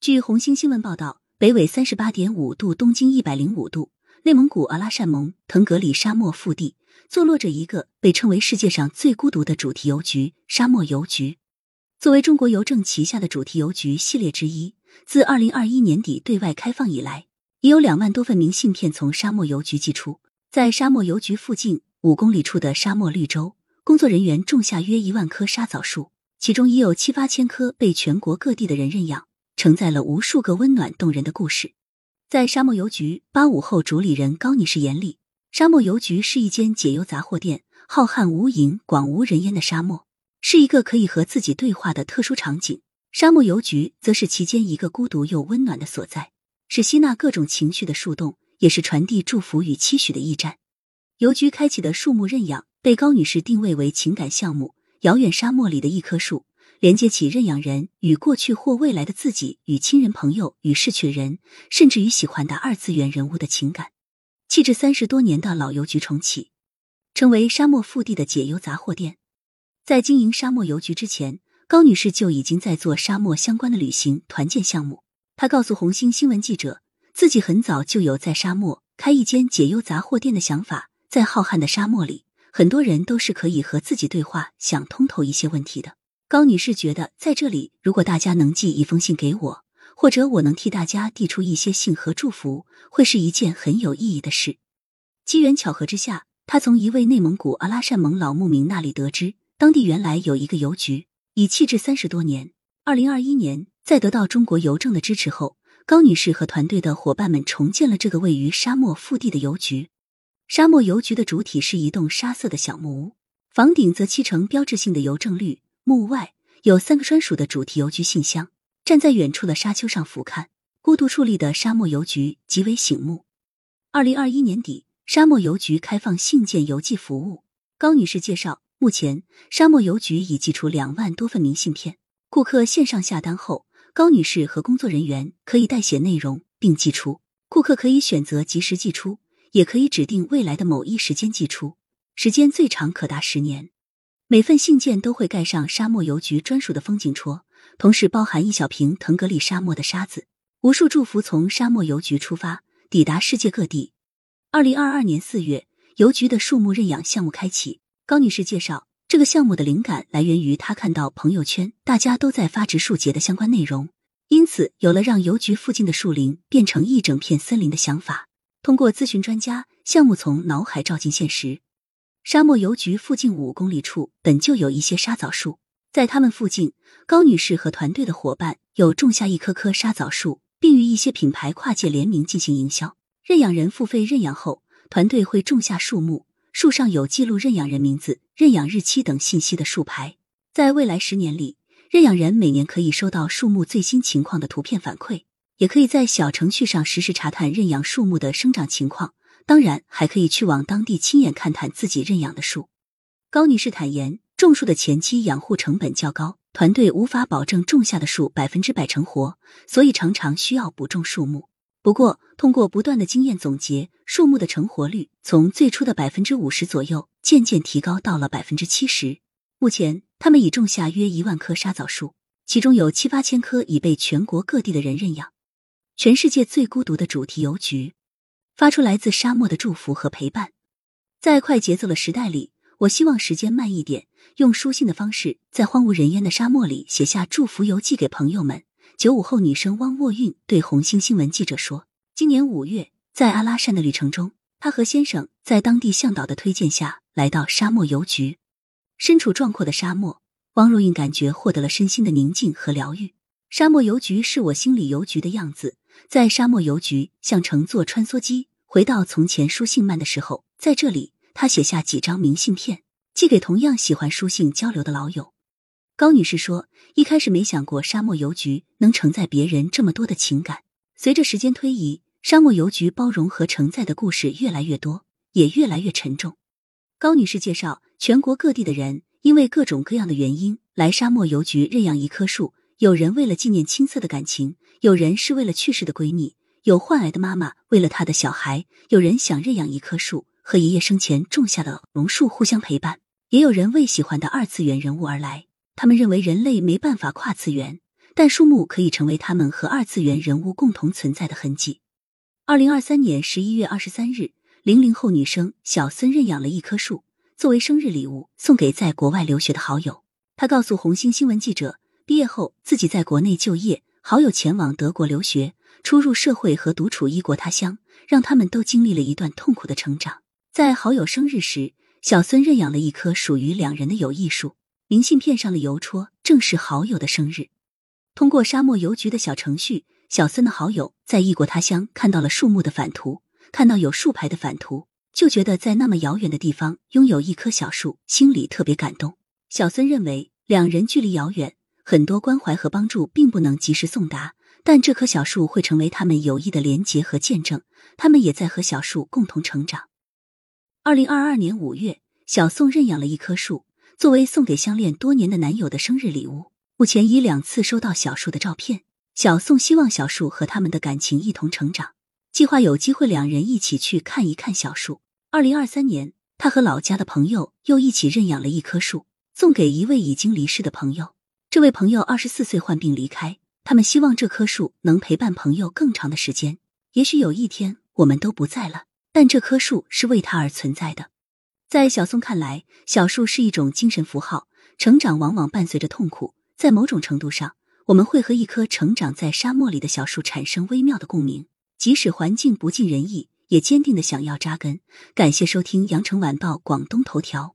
据红星新闻报道，北纬三十八点五度，东经一百零五度，内蒙古阿拉善盟腾格里沙漠腹地坐落着一个被称为世界上最孤独的主题邮局——沙漠邮局。作为中国邮政旗下的主题邮局系列之一，自二零二一年底对外开放以来，已有两万多份明信片从沙漠邮局寄出。在沙漠邮局附近五公里处的沙漠绿洲，工作人员种下约一万棵沙枣树。其中已有七八千棵被全国各地的人认养，承载了无数个温暖动人的故事。在沙漠邮局八五后主理人高女士眼里，沙漠邮局是一间解忧杂货店。浩瀚无垠、广无人烟的沙漠，是一个可以和自己对话的特殊场景。沙漠邮局则是其间一个孤独又温暖的所在，是吸纳各种情绪的树洞，也是传递祝福与期许的驿站。邮局开启的树木认养，被高女士定位为情感项目。遥远沙漠里的一棵树，连接起认养人与过去或未来的自己，与亲人朋友，与逝去人，甚至与喜欢的二次元人物的情感。弃置三十多年的老邮局重启，成为沙漠腹地的解忧杂货店。在经营沙漠邮局之前，高女士就已经在做沙漠相关的旅行团建项目。她告诉红星新闻记者，自己很早就有在沙漠开一间解忧杂货店的想法，在浩瀚的沙漠里。很多人都是可以和自己对话，想通透一些问题的。高女士觉得，在这里，如果大家能寄一封信给我，或者我能替大家递出一些信和祝福，会是一件很有意义的事。机缘巧合之下，她从一位内蒙古阿拉善盟老牧民那里得知，当地原来有一个邮局，已弃置三十多年。二零二一年，在得到中国邮政的支持后，高女士和团队的伙伴们重建了这个位于沙漠腹地的邮局。沙漠邮局的主体是一栋沙色的小木屋，房顶则漆成标志性的邮政绿。墓外有三个专属的主题邮局信箱。站在远处的沙丘上俯瞰，孤独矗立的沙漠邮局极为醒目。二零二一年底，沙漠邮局开放信件邮寄服务。高女士介绍，目前沙漠邮局已寄出两万多份明信片。顾客线上下单后，高女士和工作人员可以代写内容并寄出。顾客可以选择及时寄出。也可以指定未来的某一时间寄出，时间最长可达十年。每份信件都会盖上沙漠邮局专属的风景戳，同时包含一小瓶腾格里沙漠的沙子。无数祝福从沙漠邮局出发，抵达世界各地。二零二二年四月，邮局的树木认养项目开启。高女士介绍，这个项目的灵感来源于她看到朋友圈大家都在发植树节的相关内容，因此有了让邮局附近的树林变成一整片森林的想法。通过咨询专家，项目从脑海照进现实。沙漠邮局附近五公里处本就有一些沙枣树，在他们附近，高女士和团队的伙伴有种下一棵棵沙枣树，并与一些品牌跨界联名进行营销。认养人付费认养后，团队会种下树木，树上有记录认养人名字、认养日期等信息的树牌。在未来十年里，认养人每年可以收到树木最新情况的图片反馈。也可以在小程序上实时查探认养树木的生长情况，当然还可以去往当地亲眼看看自己认养的树。高女士坦言，种树的前期养护成本较高，团队无法保证种下的树百分之百成活，所以常常需要补种树木。不过，通过不断的经验总结，树木的成活率从最初的百分之五十左右，渐渐提高到了百分之七十。目前，他们已种下约一万棵沙枣树，其中有七八千棵已被全国各地的人认养。全世界最孤独的主题邮局，发出来自沙漠的祝福和陪伴。在快节奏的时代里，我希望时间慢一点，用书信的方式，在荒无人烟的沙漠里写下祝福邮寄给朋友们。九五后女生汪沃韵对红星新闻记者说：“今年五月，在阿拉善的旅程中，她和先生在当地向导的推荐下来到沙漠邮局。身处壮阔的沙漠，汪若韵感觉获得了身心的宁静和疗愈。沙漠邮局是我心里邮局的样子。”在沙漠邮局，像乘坐穿梭机回到从前书信慢的时候，在这里，他写下几张明信片，寄给同样喜欢书信交流的老友。高女士说：“一开始没想过沙漠邮局能承载别人这么多的情感，随着时间推移，沙漠邮局包容和承载的故事越来越多，也越来越沉重。”高女士介绍，全国各地的人因为各种各样的原因来沙漠邮局认养一棵树。有人为了纪念青涩的感情，有人是为了去世的闺蜜，有患癌的妈妈为了他的小孩，有人想认养一棵树和爷爷生前种下的榕树互相陪伴，也有人为喜欢的二次元人物而来。他们认为人类没办法跨次元，但树木可以成为他们和二次元人物共同存在的痕迹。二零二三年十一月二十三日，零零后女生小孙认养了一棵树，作为生日礼物送给在国外留学的好友。她告诉红星新闻记者，毕业后自己在国内就业，好友前往德国留学，初入社会和独处异国他乡，让他们都经历了一段痛苦的成长。在好友生日时，小孙认养了一棵属于两人的友谊树。明信片上的邮戳正是好友的生日。通过沙漠邮局的小程序，小孙的好友在异国他乡看到了树木的反图，看到有树牌的反图，就觉得在那么遥远的地方拥有一棵小树，心里特别感动。小孙认为，两人距离遥远，很多关怀和帮助并不能及时送达，但这棵小树会成为他们友谊的连结和见证。他们也在和小树共同成长。二零二二年五月，小宋认养了一棵树。作为送给相恋多年的男友的生日礼物，目前已两次收到小树的照片。小宋希望小树和他们的感情一同成长，计划有机会两人一起去看一看小树。二零二三年，他和老家的朋友又一起认养了一棵树，送给一位已经离世的朋友。这位朋友二十四岁患病离开，他们希望这棵树能陪伴朋友更长的时间。也许有一天我们都不在了，但这棵树是为他而存在的。在小松看来，小树是一种精神符号。成长往往伴随着痛苦，在某种程度上，我们会和一棵成长在沙漠里的小树产生微妙的共鸣，即使环境不尽人意，也坚定的想要扎根。感谢收听羊城晚报广东头条。